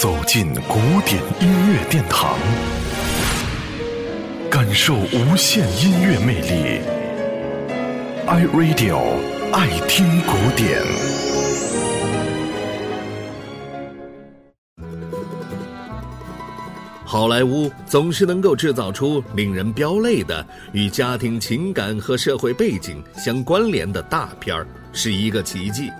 走进古典音乐殿堂，感受无限音乐魅力。iRadio 爱听古典。好莱坞总是能够制造出令人飙泪的与家庭情感和社会背景相关联的大片儿，是一个奇迹。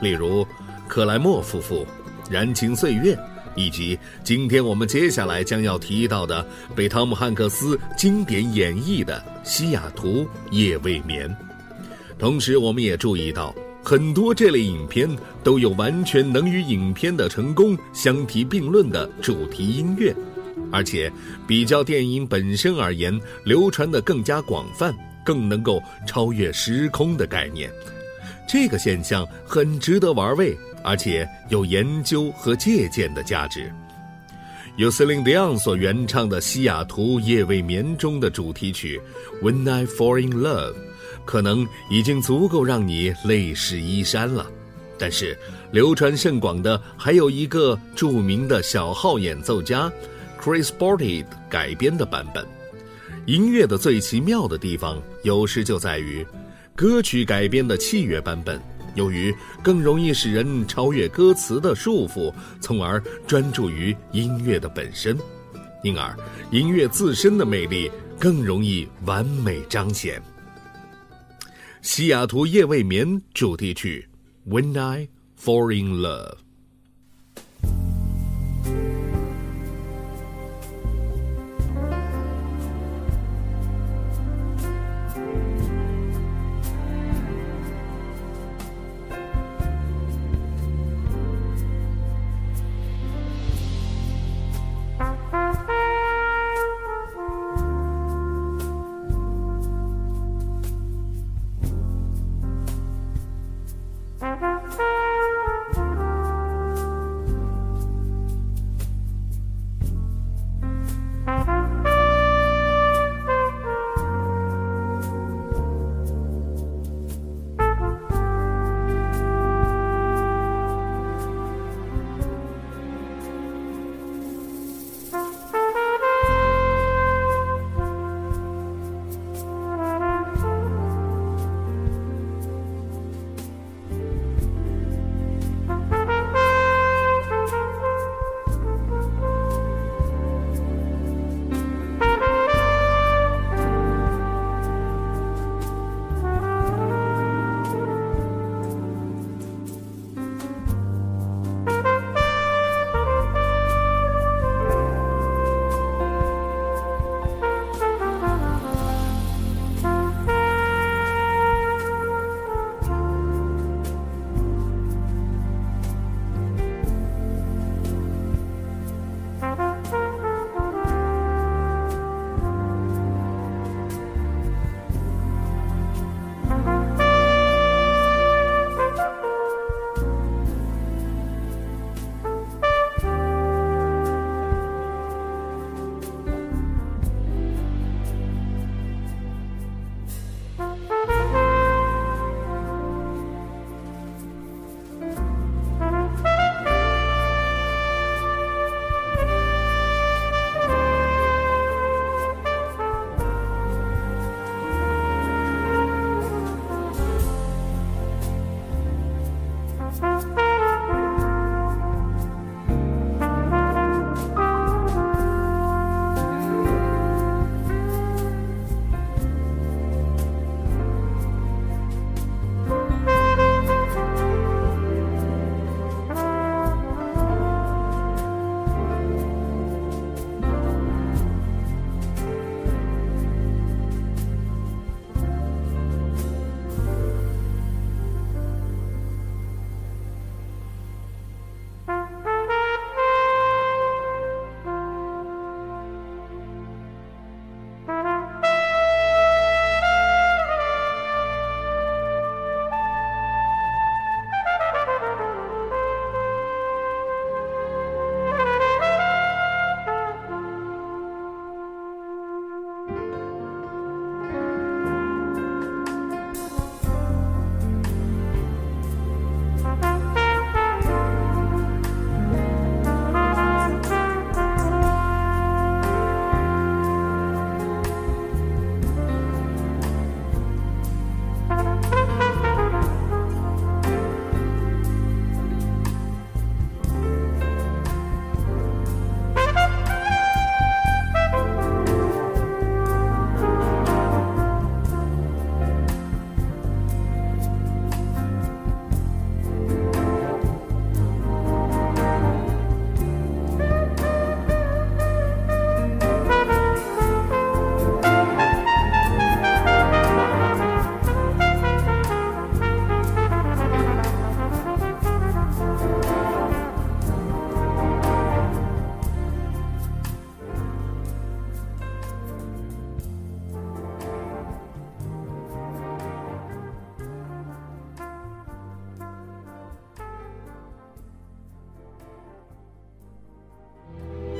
例如，克莱默夫妇、燃情岁月。以及今天我们接下来将要提到的被汤姆汉克斯经典演绎的《西雅图夜未眠》，同时我们也注意到很多这类影片都有完全能与影片的成功相提并论的主题音乐，而且比较电影本身而言，流传的更加广泛，更能够超越时空的概念。这个现象很值得玩味。而且有研究和借鉴的价值。由 Celine Dion 所原唱的《西雅图夜未眠》中的主题曲《When I Fall in Love》，可能已经足够让你泪湿衣衫了。但是，流传甚广的还有一个著名的小号演奏家 Chris Botti 改编的版本。音乐的最奇妙的地方，有时就在于歌曲改编的器乐版本。由于更容易使人超越歌词的束缚，从而专注于音乐的本身，因而音乐自身的魅力更容易完美彰显。《西雅图夜未眠》主题曲《When I Fall in Love》。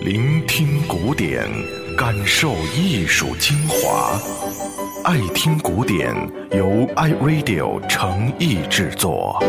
聆听古典，感受艺术精华。爱听古典，由 iRadio 诚意制作。